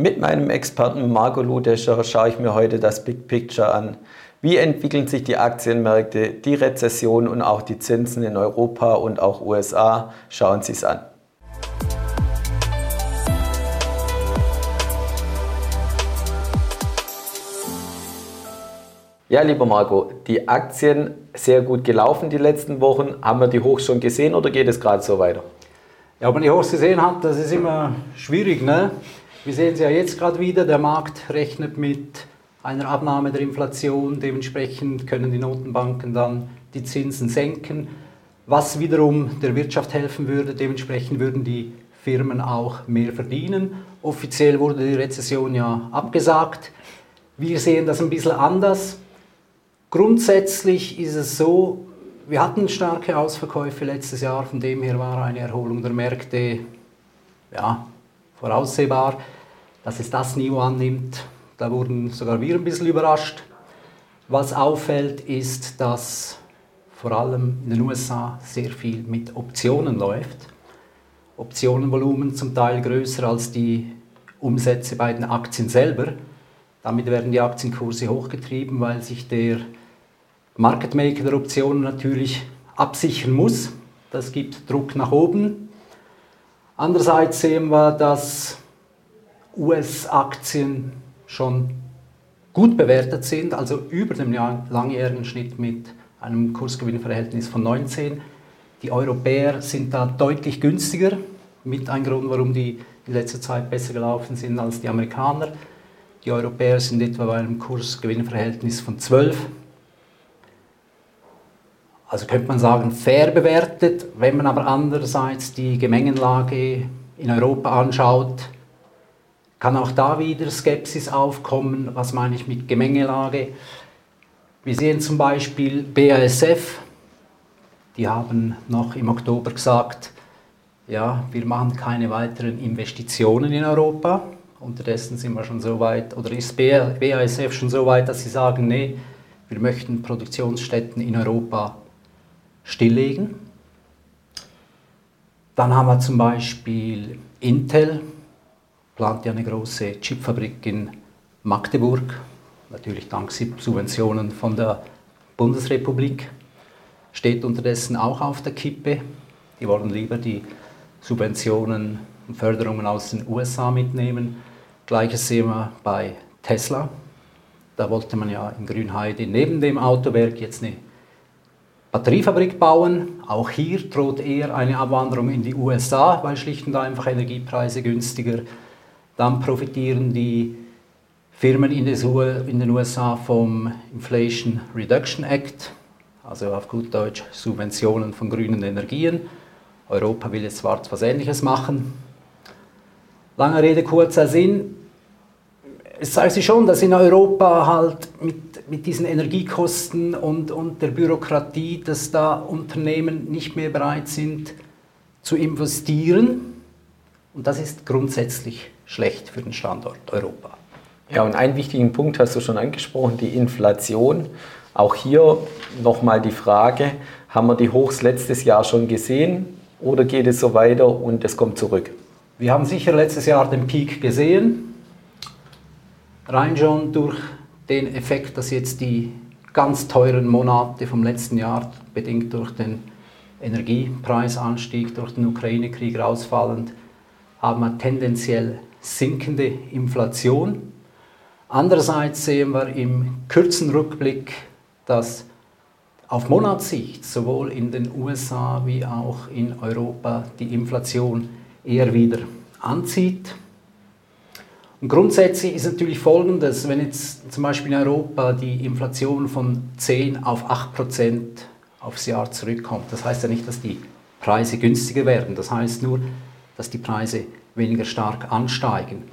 Mit meinem Experten Marco Ludescher schaue ich mir heute das Big Picture an. Wie entwickeln sich die Aktienmärkte, die Rezession und auch die Zinsen in Europa und auch USA? Schauen Sie es an. Ja, lieber Marco, die Aktien sehr gut gelaufen die letzten Wochen. Haben wir die Hochs schon gesehen oder geht es gerade so weiter? Ja, ob man die Hochs gesehen hat, das ist immer schwierig. Ne? Wir sehen es ja jetzt gerade wieder, der Markt rechnet mit einer Abnahme der Inflation, dementsprechend können die Notenbanken dann die Zinsen senken, was wiederum der Wirtschaft helfen würde, dementsprechend würden die Firmen auch mehr verdienen. Offiziell wurde die Rezession ja abgesagt. Wir sehen das ein bisschen anders. Grundsätzlich ist es so, wir hatten starke Ausverkäufe letztes Jahr, von dem her war eine Erholung der Märkte ja, voraussehbar, dass es das Niveau annimmt. Da wurden sogar wir ein bisschen überrascht. Was auffällt, ist, dass vor allem in den USA sehr viel mit Optionen läuft. Optionenvolumen zum Teil größer als die Umsätze bei den Aktien selber. Damit werden die Aktienkurse hochgetrieben, weil sich der Market Maker der Optionen natürlich absichern muss. Das gibt Druck nach oben. Andererseits sehen wir, dass US-Aktien schon gut bewertet sind, also über dem langjährigen Schnitt mit einem Kursgewinnverhältnis von 19. Die Europäer sind da deutlich günstiger, mit ein Grund, warum die in letzter Zeit besser gelaufen sind als die Amerikaner. Die Europäer sind etwa bei einem Kursgewinnverhältnis von 12 also könnte man sagen, fair bewertet. Wenn man aber andererseits die Gemengenlage in Europa anschaut, kann auch da wieder Skepsis aufkommen. Was meine ich mit Gemengelage? Wir sehen zum Beispiel BASF, die haben noch im Oktober gesagt, ja, wir machen keine weiteren Investitionen in Europa. Unterdessen sind wir schon so weit, oder ist BASF schon so weit, dass sie sagen, nee, wir möchten Produktionsstätten in Europa stilllegen. Dann haben wir zum Beispiel Intel, plant ja eine große Chipfabrik in Magdeburg, natürlich dank Subventionen von der Bundesrepublik, steht unterdessen auch auf der Kippe. Die wollen lieber die Subventionen und Förderungen aus den USA mitnehmen. Gleiches sehen wir bei Tesla. Da wollte man ja in Grünheide neben dem Autowerk jetzt eine Batteriefabrik bauen. Auch hier droht eher eine Abwanderung in die USA, weil schlicht und einfach Energiepreise günstiger. Dann profitieren die Firmen in den USA vom Inflation Reduction Act, also auf gut Deutsch Subventionen von grünen Energien. Europa will jetzt zwar etwas Ähnliches machen. Lange Rede, kurzer Sinn es zeigt sich schon, dass in Europa halt mit, mit diesen Energiekosten und, und der Bürokratie, dass da Unternehmen nicht mehr bereit sind zu investieren. Und das ist grundsätzlich schlecht für den Standort Europa. Ja, und einen wichtigen Punkt hast du schon angesprochen, die Inflation. Auch hier nochmal die Frage, haben wir die Hochs letztes Jahr schon gesehen oder geht es so weiter und es kommt zurück? Wir haben sicher letztes Jahr den Peak gesehen rein schon durch den Effekt, dass jetzt die ganz teuren Monate vom letzten Jahr, bedingt durch den Energiepreisanstieg, durch den Ukraine-Krieg rausfallend, haben wir tendenziell sinkende Inflation. Andererseits sehen wir im kurzen Rückblick, dass auf Monatssicht sowohl in den USA wie auch in Europa die Inflation eher wieder anzieht. Und grundsätzlich ist natürlich folgendes, wenn jetzt zum Beispiel in Europa die Inflation von 10 auf 8 Prozent aufs Jahr zurückkommt, das heißt ja nicht, dass die Preise günstiger werden, das heißt nur, dass die Preise weniger stark ansteigen.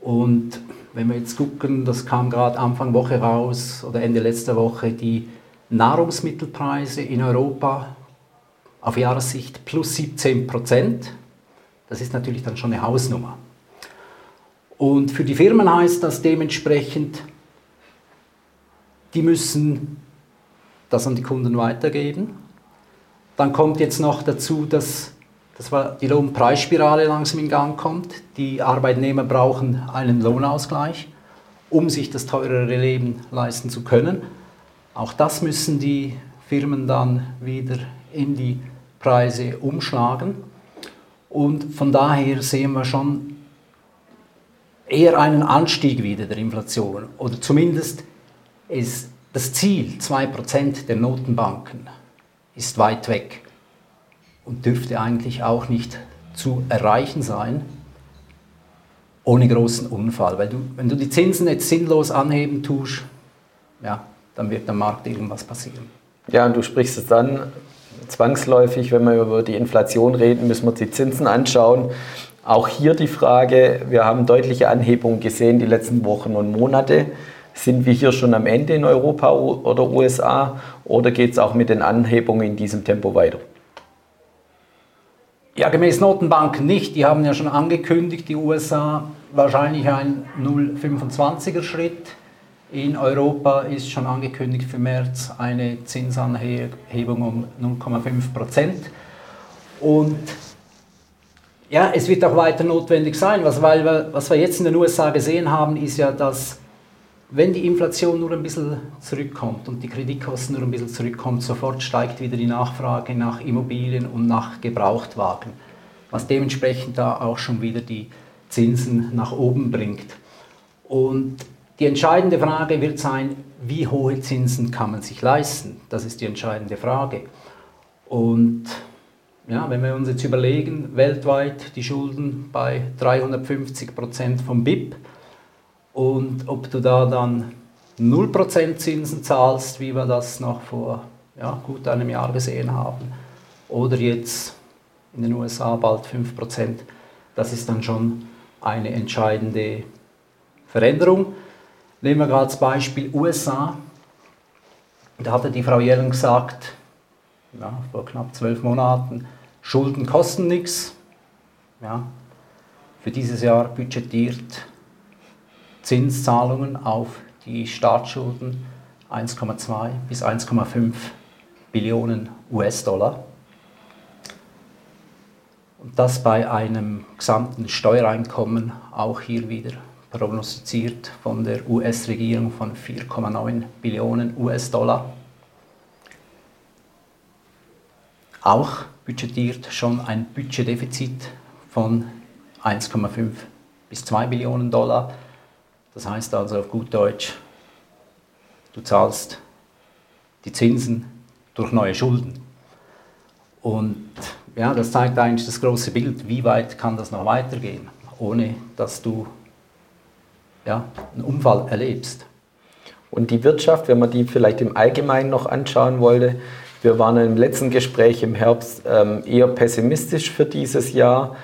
Und wenn wir jetzt gucken, das kam gerade Anfang Woche raus oder Ende letzter Woche, die Nahrungsmittelpreise in Europa auf Jahressicht plus 17 Prozent, das ist natürlich dann schon eine Hausnummer. Und für die Firmen heißt das dementsprechend, die müssen das an die Kunden weitergeben. Dann kommt jetzt noch dazu, dass dass die Lohnpreisspirale langsam in Gang kommt. Die Arbeitnehmer brauchen einen Lohnausgleich, um sich das teurere Leben leisten zu können. Auch das müssen die Firmen dann wieder in die Preise umschlagen. Und von daher sehen wir schon eher einen Anstieg wieder der Inflation. Oder zumindest ist das Ziel 2% der Notenbanken ist weit weg und dürfte eigentlich auch nicht zu erreichen sein ohne großen Unfall. Weil du, wenn du die Zinsen jetzt sinnlos anheben tust, ja, dann wird am Markt irgendwas passieren. Ja, und du sprichst es dann zwangsläufig, wenn wir über die Inflation reden, müssen wir die Zinsen anschauen. Auch hier die Frage, wir haben deutliche Anhebungen gesehen die letzten Wochen und Monate. Sind wir hier schon am Ende in Europa oder USA oder geht es auch mit den Anhebungen in diesem Tempo weiter? Ja, gemäß Notenbank nicht. Die haben ja schon angekündigt, die USA wahrscheinlich ein 0,25er Schritt. In Europa ist schon angekündigt für März eine Zinsanhebung um 0,5 Prozent. Und ja, es wird auch weiter notwendig sein, was, weil wir, was wir jetzt in den USA gesehen haben, ist ja, dass wenn die Inflation nur ein bisschen zurückkommt und die Kreditkosten nur ein bisschen zurückkommt, sofort steigt wieder die Nachfrage nach Immobilien und nach Gebrauchtwagen, was dementsprechend da auch schon wieder die Zinsen nach oben bringt. Und die entscheidende Frage wird sein, wie hohe Zinsen kann man sich leisten? Das ist die entscheidende Frage. Und ja, wenn wir uns jetzt überlegen, weltweit die Schulden bei 350 Prozent vom BIP, und ob du da dann 0% Zinsen zahlst, wie wir das noch vor ja, gut einem Jahr gesehen haben, oder jetzt in den USA bald 5%, das ist dann schon eine entscheidende Veränderung. Nehmen wir gerade das Beispiel USA. Da hatte die Frau Yellen gesagt, ja, vor knapp zwölf Monaten, Schulden kosten nichts. Ja, für dieses Jahr budgetiert Zinszahlungen auf die Staatsschulden 1,2 bis 1,5 Billionen US-Dollar. Und das bei einem gesamten Steuereinkommen auch hier wieder prognostiziert von der US-Regierung von 4,9 Billionen US-Dollar. Auch budgetiert schon ein Budgetdefizit von 1,5 bis 2 Billionen Dollar das heißt also auf gut Deutsch, du zahlst die Zinsen durch neue Schulden. Und ja, das zeigt eigentlich das große Bild, wie weit kann das noch weitergehen, ohne dass du ja, einen Unfall erlebst. Und die Wirtschaft, wenn man die vielleicht im Allgemeinen noch anschauen wollte, wir waren im letzten Gespräch im Herbst ähm, eher pessimistisch für dieses Jahr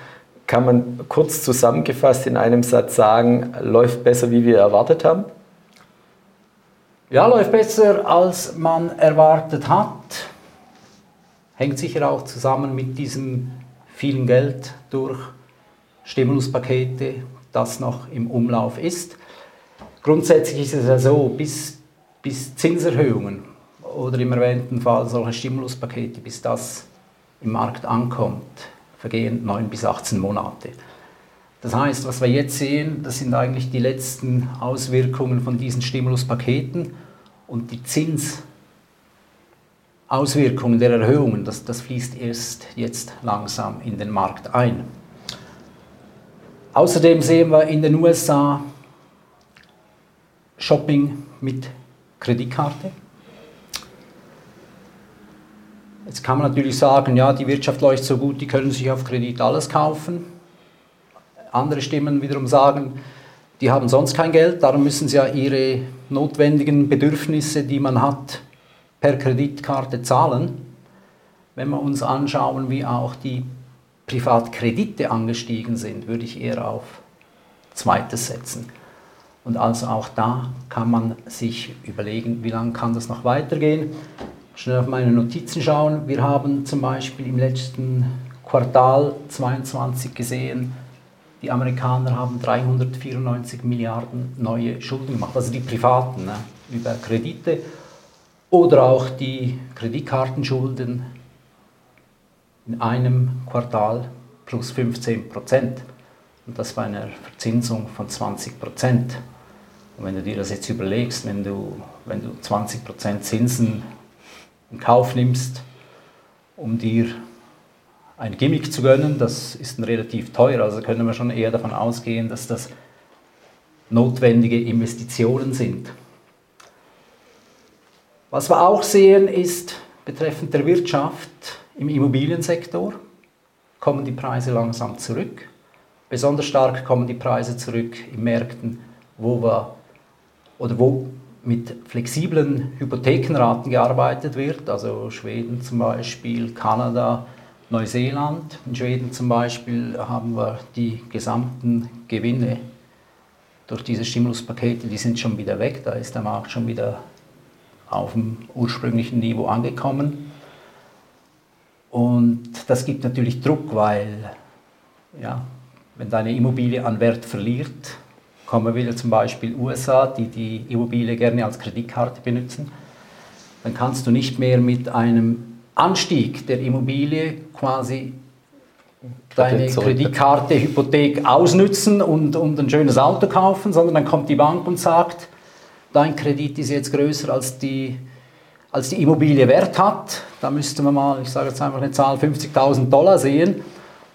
kann man kurz zusammengefasst in einem Satz sagen, läuft besser, wie wir erwartet haben? Ja, läuft besser, als man erwartet hat. Hängt sicher auch zusammen mit diesem vielen Geld durch Stimuluspakete, das noch im Umlauf ist. Grundsätzlich ist es ja so, bis, bis Zinserhöhungen oder im erwähnten Fall solche Stimuluspakete, bis das im Markt ankommt, vergehen 9 bis 18 Monate. Das heißt, was wir jetzt sehen, das sind eigentlich die letzten Auswirkungen von diesen Stimuluspaketen und die Zinsauswirkungen der Erhöhungen, das, das fließt erst jetzt langsam in den Markt ein. Außerdem sehen wir in den USA Shopping mit Kreditkarte. Jetzt kann man natürlich sagen, ja, die Wirtschaft läuft so gut, die können sich auf Kredit alles kaufen. Andere Stimmen wiederum sagen, die haben sonst kein Geld, darum müssen sie ja ihre notwendigen Bedürfnisse, die man hat, per Kreditkarte zahlen. Wenn wir uns anschauen, wie auch die Privatkredite angestiegen sind, würde ich eher auf zweites setzen. Und also auch da kann man sich überlegen, wie lange kann das noch weitergehen schnell auf meine Notizen schauen. Wir haben zum Beispiel im letzten Quartal 22 gesehen, die Amerikaner haben 394 Milliarden neue Schulden gemacht, also die privaten, ne, über Kredite oder auch die Kreditkartenschulden. in einem Quartal plus 15 Prozent. Und das bei einer Verzinsung von 20 Prozent. Und wenn du dir das jetzt überlegst, wenn du, wenn du 20 Prozent Zinsen in Kauf nimmst, um dir ein Gimmick zu gönnen, das ist ein relativ teuer. Also können wir schon eher davon ausgehen, dass das notwendige Investitionen sind. Was wir auch sehen ist, betreffend der Wirtschaft im Immobiliensektor kommen die Preise langsam zurück. Besonders stark kommen die Preise zurück in Märkten, wo wir oder wo mit flexiblen Hypothekenraten gearbeitet wird, also Schweden zum Beispiel, Kanada, Neuseeland. In Schweden zum Beispiel haben wir die gesamten Gewinne durch diese Stimuluspakete, die sind schon wieder weg, da ist der Markt schon wieder auf dem ursprünglichen Niveau angekommen. Und das gibt natürlich Druck, weil ja, wenn deine Immobilie an Wert verliert, kommen wieder zum Beispiel USA, die die Immobilie gerne als Kreditkarte benutzen, dann kannst du nicht mehr mit einem Anstieg der Immobilie quasi deine Kreditkarte, Hypothek ausnützen und, und ein schönes Auto kaufen, sondern dann kommt die Bank und sagt, dein Kredit ist jetzt größer als die, als die Immobilie wert hat. Da müsste man mal, ich sage jetzt einfach eine Zahl, 50.000 Dollar sehen.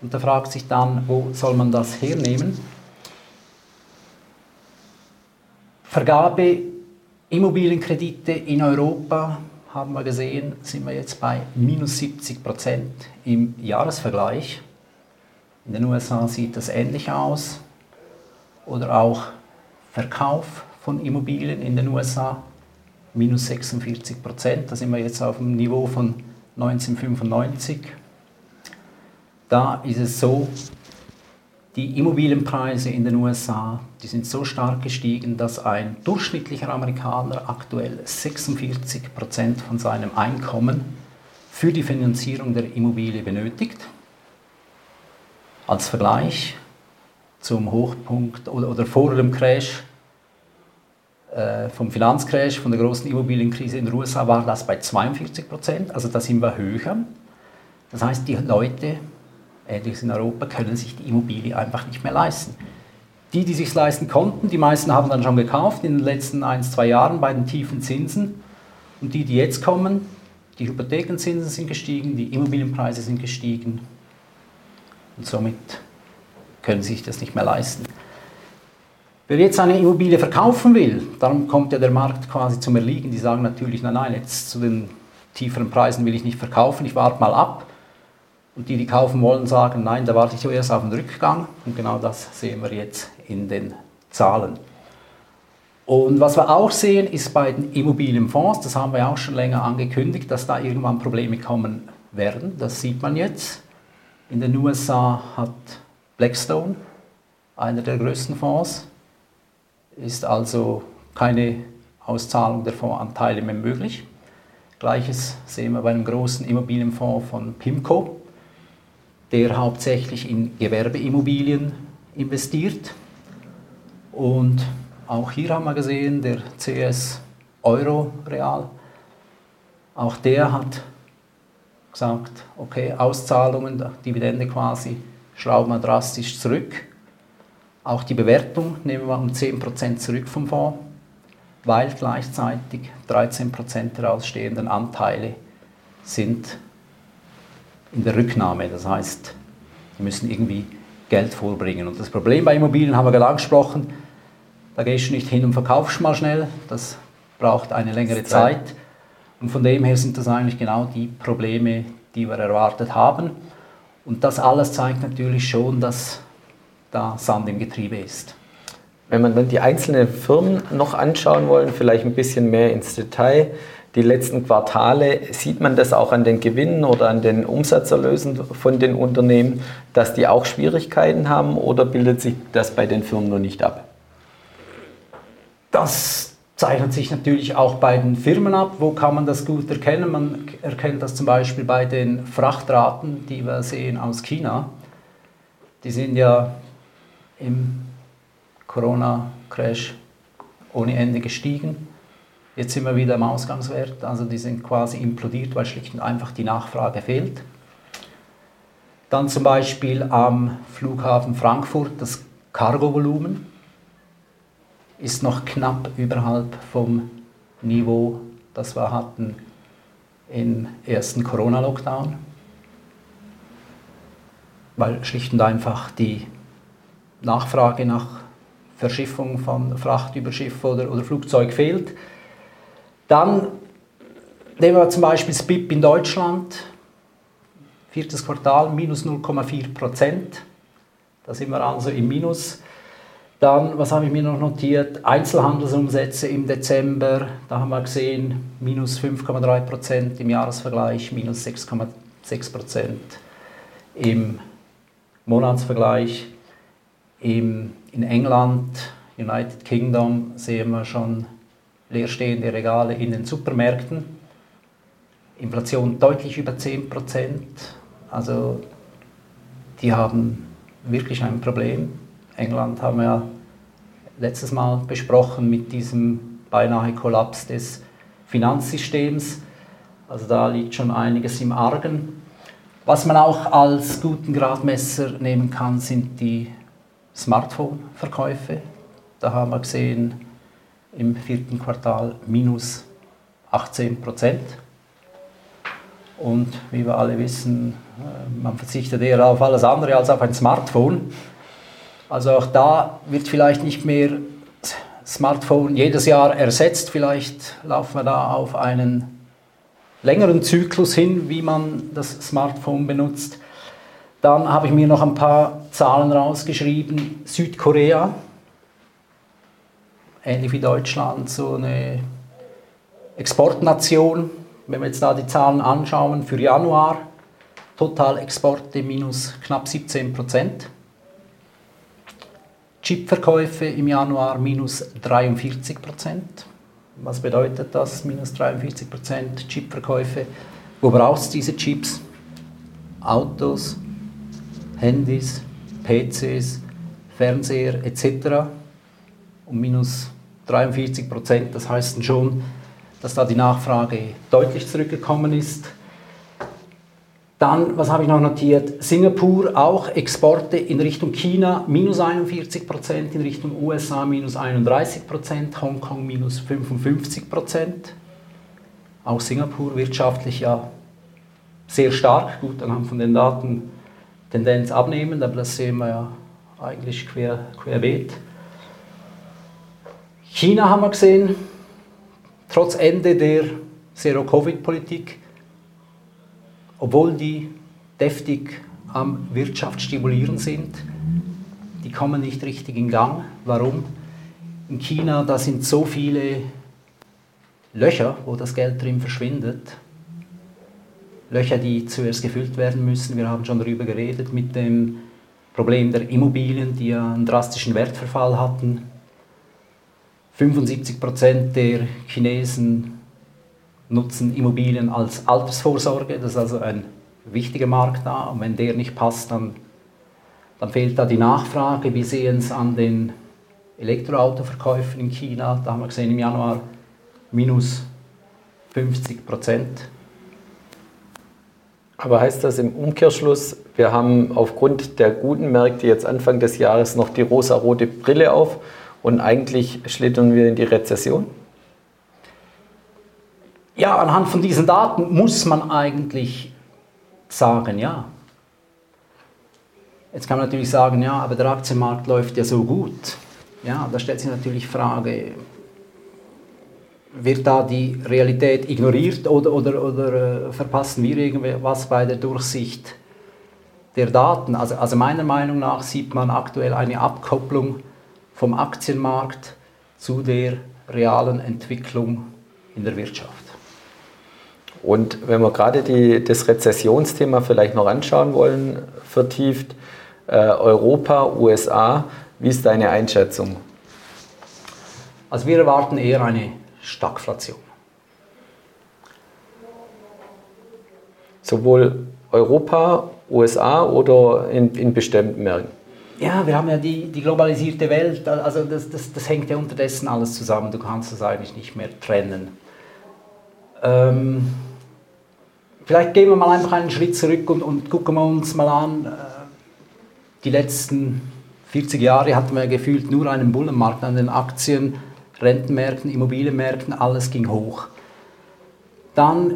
Und da fragt sich dann, wo soll man das hernehmen? Vergabe Immobilienkredite in Europa haben wir gesehen, sind wir jetzt bei minus 70 Prozent im Jahresvergleich. In den USA sieht das ähnlich aus. Oder auch Verkauf von Immobilien in den USA minus 46 Prozent. Da sind wir jetzt auf dem Niveau von 1995. Da ist es so, die Immobilienpreise in den USA, die sind so stark gestiegen, dass ein durchschnittlicher Amerikaner aktuell 46 Prozent von seinem Einkommen für die Finanzierung der Immobilie benötigt. Als Vergleich zum Hochpunkt oder, oder vor dem Crash, äh, vom Finanzcrash, von der großen Immobilienkrise in den USA, war das bei 42 Prozent. Also da sind wir höher. Das heißt, die Leute ähnliches in Europa, können sich die Immobilie einfach nicht mehr leisten. Die, die sich leisten konnten, die meisten haben dann schon gekauft in den letzten ein, zwei Jahren bei den tiefen Zinsen. Und die, die jetzt kommen, die Hypothekenzinsen sind gestiegen, die Immobilienpreise sind gestiegen. Und somit können sie sich das nicht mehr leisten. Wer jetzt eine Immobilie verkaufen will, dann kommt ja der Markt quasi zum Erliegen. Die sagen natürlich, nein, nein, jetzt zu den tieferen Preisen will ich nicht verkaufen, ich warte mal ab. Und die, die kaufen wollen, sagen, nein, da warte ich zuerst auf den Rückgang. Und genau das sehen wir jetzt in den Zahlen. Und was wir auch sehen, ist bei den Immobilienfonds, das haben wir auch schon länger angekündigt, dass da irgendwann Probleme kommen werden. Das sieht man jetzt. In den USA hat Blackstone, einer der größten Fonds, ist also keine Auszahlung der Fondsanteile mehr möglich. Gleiches sehen wir bei einem großen Immobilienfonds von PIMCO der hauptsächlich in Gewerbeimmobilien investiert. Und auch hier haben wir gesehen, der CS Euro Real, auch der hat gesagt, okay, Auszahlungen, Dividende quasi, schrauben wir drastisch zurück. Auch die Bewertung nehmen wir um 10% zurück vom Fonds, weil gleichzeitig 13% der ausstehenden Anteile sind in der Rücknahme. Das heißt, die müssen irgendwie Geld vorbringen. Und das Problem bei Immobilien haben wir gerade angesprochen, da gehst du nicht hin und verkaufst mal schnell, das braucht eine längere Zeit. Und von dem her sind das eigentlich genau die Probleme, die wir erwartet haben. Und das alles zeigt natürlich schon, dass da Sand im Getriebe ist. Wenn man dann die einzelnen Firmen noch anschauen wollen, vielleicht ein bisschen mehr ins Detail, die letzten Quartale, sieht man das auch an den Gewinnen oder an den Umsatzerlösen von den Unternehmen, dass die auch Schwierigkeiten haben oder bildet sich das bei den Firmen noch nicht ab? Das zeichnet sich natürlich auch bei den Firmen ab. Wo kann man das gut erkennen? Man erkennt das zum Beispiel bei den Frachtraten, die wir sehen aus China. Die sind ja im Corona-Crash ohne Ende gestiegen. Jetzt sind wir wieder im Ausgangswert, also die sind quasi implodiert, weil schlicht und einfach die Nachfrage fehlt. Dann zum Beispiel am Flughafen Frankfurt das Cargovolumen ist noch knapp überhalb vom Niveau, das wir hatten im ersten Corona-Lockdown, weil schlicht und einfach die Nachfrage nach Verschiffung von Fracht über Schiff oder, oder Flugzeug fehlt. Dann nehmen wir zum Beispiel das BIP in Deutschland, viertes Quartal minus 0,4 Prozent. Da sind wir also im Minus. Dann, was habe ich mir noch notiert? Einzelhandelsumsätze im Dezember, da haben wir gesehen, minus 5,3 Prozent im Jahresvergleich, minus 6,6 Prozent im Monatsvergleich. Im, in England, United Kingdom, sehen wir schon leerstehende Regale in den Supermärkten. Inflation deutlich über 10 Prozent. Also die haben wirklich ein Problem. England haben wir ja letztes Mal besprochen mit diesem beinahe Kollaps des Finanzsystems. Also da liegt schon einiges im Argen. Was man auch als guten Gradmesser nehmen kann, sind die Smartphone-Verkäufe. Da haben wir gesehen, im vierten Quartal minus 18 Prozent. Und wie wir alle wissen, äh, man verzichtet eher auf alles andere als auf ein Smartphone. Also auch da wird vielleicht nicht mehr Smartphone jedes Jahr ersetzt. Vielleicht laufen wir da auf einen längeren Zyklus hin, wie man das Smartphone benutzt. Dann habe ich mir noch ein paar Zahlen rausgeschrieben. Südkorea, ähnlich wie Deutschland, so eine Exportnation. Wenn wir jetzt da die Zahlen anschauen für Januar, Totalexporte minus knapp 17 Prozent. Chipverkäufe im Januar minus 43 Prozent. Was bedeutet das, minus 43 Prozent Chipverkäufe? Wo braucht es diese Chips? Autos, Handys, PCs, Fernseher etc. Um minus 43 Prozent. Das heißt schon, dass da die Nachfrage deutlich zurückgekommen ist. Dann, was habe ich noch notiert? Singapur auch Exporte in Richtung China minus 41 Prozent, in Richtung USA minus 31 Prozent, Hongkong minus 55 Prozent. Auch Singapur wirtschaftlich ja sehr stark, gut anhand von den Daten Tendenz abnehmend, aber das sehen wir ja eigentlich quer, querbeet. China haben wir gesehen, trotz Ende der Zero-Covid-Politik obwohl die deftig am Wirtschaft stimulieren sind, die kommen nicht richtig in Gang. Warum? In China, da sind so viele Löcher, wo das Geld drin verschwindet. Löcher, die zuerst gefüllt werden müssen. Wir haben schon darüber geredet mit dem Problem der Immobilien, die ja einen drastischen Wertverfall hatten. 75 Prozent der Chinesen nutzen Immobilien als Altersvorsorge. Das ist also ein wichtiger Markt da. Und wenn der nicht passt, dann, dann fehlt da die Nachfrage. Wir sehen es an den Elektroautoverkäufen in China. Da haben wir gesehen im Januar minus 50 Prozent. Aber heißt das im Umkehrschluss, wir haben aufgrund der guten Märkte jetzt Anfang des Jahres noch die rosa-rote Brille auf und eigentlich schlittern wir in die Rezession? Ja, anhand von diesen Daten muss man eigentlich sagen, ja. Jetzt kann man natürlich sagen, ja, aber der Aktienmarkt läuft ja so gut. Ja, da stellt sich natürlich die Frage, wird da die Realität ignoriert oder, oder, oder äh, verpassen wir irgendwas bei der Durchsicht der Daten? Also, also meiner Meinung nach sieht man aktuell eine Abkopplung vom Aktienmarkt zu der realen Entwicklung in der Wirtschaft. Und wenn wir gerade die, das Rezessionsthema vielleicht noch anschauen wollen, vertieft, äh, Europa, USA, wie ist deine Einschätzung? Also wir erwarten eher eine Stagflation. Sowohl Europa, USA oder in, in bestimmten Märkten? Ja, wir haben ja die, die globalisierte Welt, also das, das, das hängt ja unterdessen alles zusammen, du kannst das eigentlich nicht mehr trennen. Ähm, vielleicht gehen wir mal einfach einen Schritt zurück und, und gucken wir uns mal an, äh, die letzten 40 Jahre hatten wir gefühlt nur einen Bullenmarkt an den Aktien, Rentenmärkten, Immobilienmärkten, alles ging hoch. Dann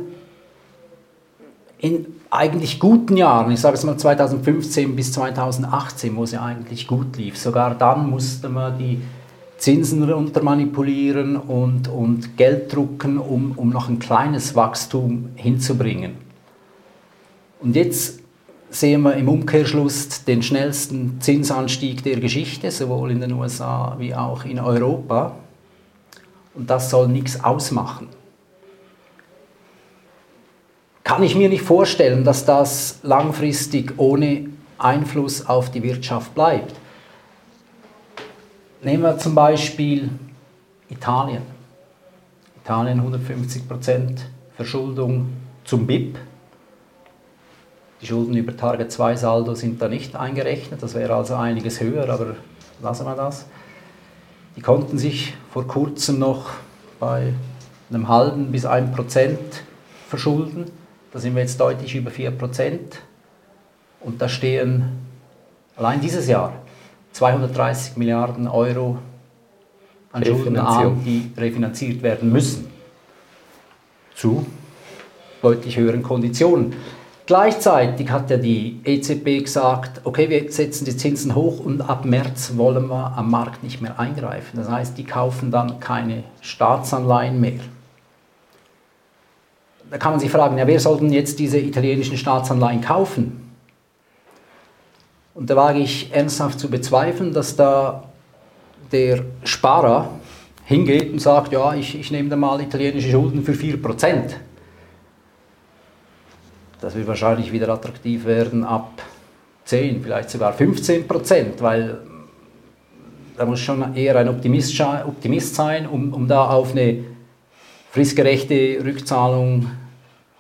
in eigentlich guten Jahren, ich sage es mal 2015 bis 2018, wo es ja eigentlich gut lief, sogar dann musste man die Zinsen runter manipulieren und, und Geld drucken, um, um noch ein kleines Wachstum hinzubringen. Und jetzt sehen wir im Umkehrschluss den schnellsten Zinsanstieg der Geschichte, sowohl in den USA wie auch in Europa. Und das soll nichts ausmachen. Kann ich mir nicht vorstellen, dass das langfristig ohne Einfluss auf die Wirtschaft bleibt. Nehmen wir zum Beispiel Italien. Italien 150% Verschuldung zum BIP die Schulden über Target 2 Saldo sind da nicht eingerechnet, das wäre also einiges höher, aber lassen wir das. Die konnten sich vor kurzem noch bei einem halben bis 1 Prozent verschulden. Da sind wir jetzt deutlich über 4 Prozent. Und da stehen allein dieses Jahr 230 Milliarden Euro an Schulden an, die refinanziert werden müssen. Zu deutlich höheren Konditionen. Gleichzeitig hat ja die EZB gesagt, okay, wir setzen die Zinsen hoch und ab März wollen wir am Markt nicht mehr eingreifen. Das heißt, die kaufen dann keine Staatsanleihen mehr. Da kann man sich fragen, ja, wer soll denn jetzt diese italienischen Staatsanleihen kaufen? Und da wage ich ernsthaft zu bezweifeln, dass da der Sparer hingeht und sagt, ja, ich, ich nehme da mal italienische Schulden für 4% das wird wahrscheinlich wieder attraktiv werden ab 10, vielleicht sogar 15 Prozent, weil da muss schon eher ein Optimist, Optimist sein, um, um da auf eine fristgerechte Rückzahlung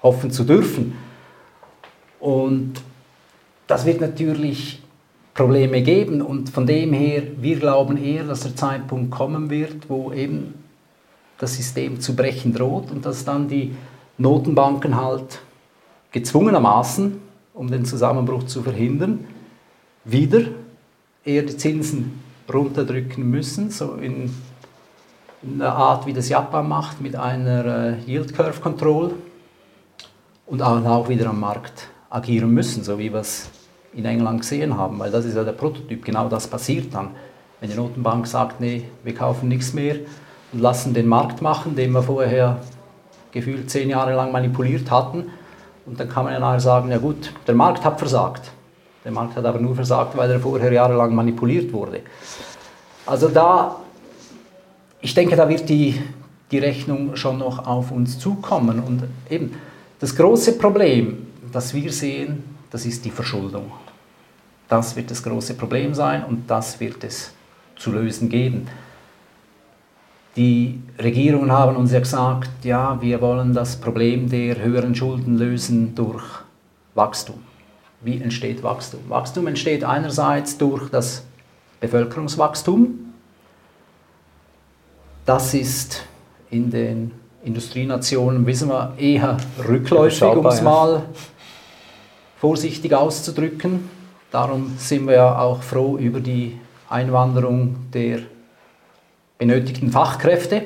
hoffen zu dürfen. Und das wird natürlich Probleme geben und von dem her, wir glauben eher, dass der Zeitpunkt kommen wird, wo eben das System zu brechen droht und dass dann die Notenbanken halt gezwungenermaßen, um den Zusammenbruch zu verhindern, wieder eher die Zinsen runterdrücken müssen, so in, in der Art, wie das Japan macht, mit einer äh, Yield Curve Control und auch wieder am Markt agieren müssen, so wie wir es in England gesehen haben, weil das ist ja der Prototyp, genau das passiert dann. Wenn die Notenbank sagt, nee, wir kaufen nichts mehr und lassen den Markt machen, den wir vorher gefühlt zehn Jahre lang manipuliert hatten, und dann kann man ja nachher sagen, ja gut, der Markt hat versagt. Der Markt hat aber nur versagt, weil er vorher jahrelang manipuliert wurde. Also da, ich denke, da wird die, die Rechnung schon noch auf uns zukommen. Und eben, das große Problem, das wir sehen, das ist die Verschuldung. Das wird das große Problem sein und das wird es zu lösen geben. Die Regierungen haben uns ja gesagt, ja, wir wollen das Problem der höheren Schulden lösen durch Wachstum. Wie entsteht Wachstum? Wachstum entsteht einerseits durch das Bevölkerungswachstum. Das ist in den Industrienationen, wissen wir, eher rückläufig, um es mal vorsichtig auszudrücken. Darum sind wir ja auch froh über die Einwanderung der benötigten Fachkräfte.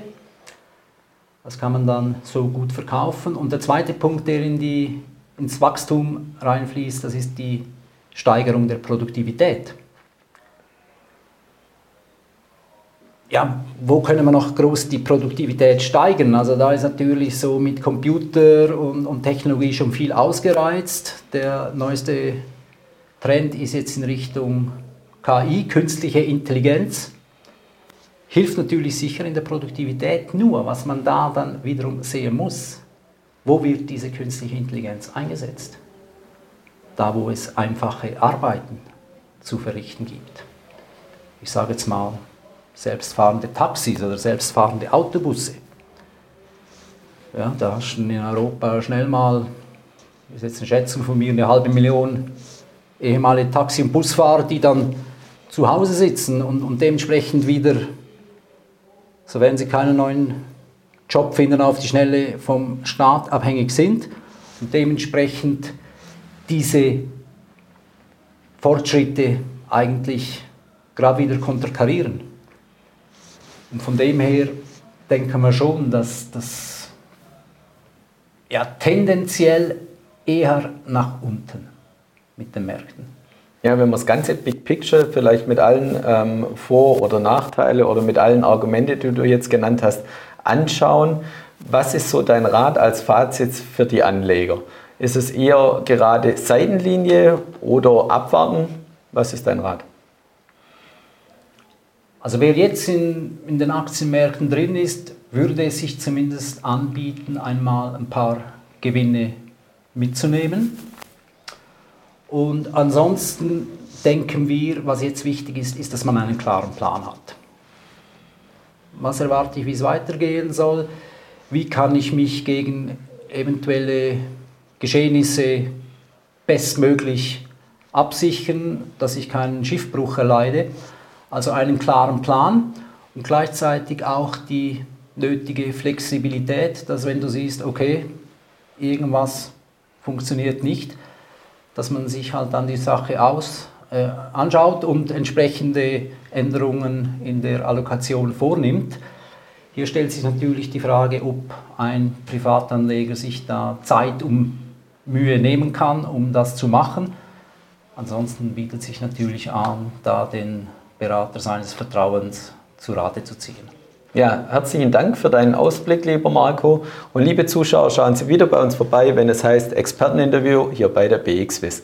Das kann man dann so gut verkaufen. Und der zweite Punkt, der in die, ins Wachstum reinfließt, das ist die Steigerung der Produktivität. Ja, wo können wir noch groß die Produktivität steigern? Also da ist natürlich so mit Computer und, und Technologie schon viel ausgereizt. Der neueste Trend ist jetzt in Richtung KI, künstliche Intelligenz hilft natürlich sicher in der Produktivität, nur was man da dann wiederum sehen muss, wo wird diese künstliche Intelligenz eingesetzt? Da, wo es einfache Arbeiten zu verrichten gibt. Ich sage jetzt mal selbstfahrende Taxis oder selbstfahrende Autobusse. Ja, da hast du in Europa schnell mal, das ist jetzt eine Schätzung von mir, eine halbe Million ehemalige Taxi- und Busfahrer, die dann zu Hause sitzen und, und dementsprechend wieder so werden sie keinen neuen Job finden auf die Schnelle vom Staat abhängig sind. und dementsprechend diese Fortschritte eigentlich gerade wieder konterkarieren. Und von dem her denken wir schon, dass das ja, tendenziell eher nach unten mit den Märkten. Ja, wenn wir das ganze Big Picture vielleicht mit allen ähm, Vor- oder Nachteile oder mit allen Argumenten, die du jetzt genannt hast, anschauen, was ist so dein Rat als Fazit für die Anleger? Ist es eher gerade Seitenlinie oder abwarten? Was ist dein Rat? Also wer jetzt in, in den Aktienmärkten drin ist, würde es sich zumindest anbieten, einmal ein paar Gewinne mitzunehmen. Und ansonsten denken wir, was jetzt wichtig ist, ist, dass man einen klaren Plan hat. Was erwarte ich, wie es weitergehen soll? Wie kann ich mich gegen eventuelle Geschehnisse bestmöglich absichern, dass ich keinen Schiffbruch erleide? Also einen klaren Plan und gleichzeitig auch die nötige Flexibilität, dass wenn du siehst, okay, irgendwas funktioniert nicht, dass man sich halt dann die Sache aus, äh, anschaut und entsprechende Änderungen in der Allokation vornimmt. Hier stellt sich natürlich die Frage, ob ein Privatanleger sich da Zeit um Mühe nehmen kann, um das zu machen. Ansonsten bietet sich natürlich an, da den Berater seines Vertrauens zu Rate zu ziehen. Ja, herzlichen Dank für deinen Ausblick, lieber Marco. Und liebe Zuschauer, schauen Sie wieder bei uns vorbei, wenn es heißt Experteninterview hier bei der BXWIS.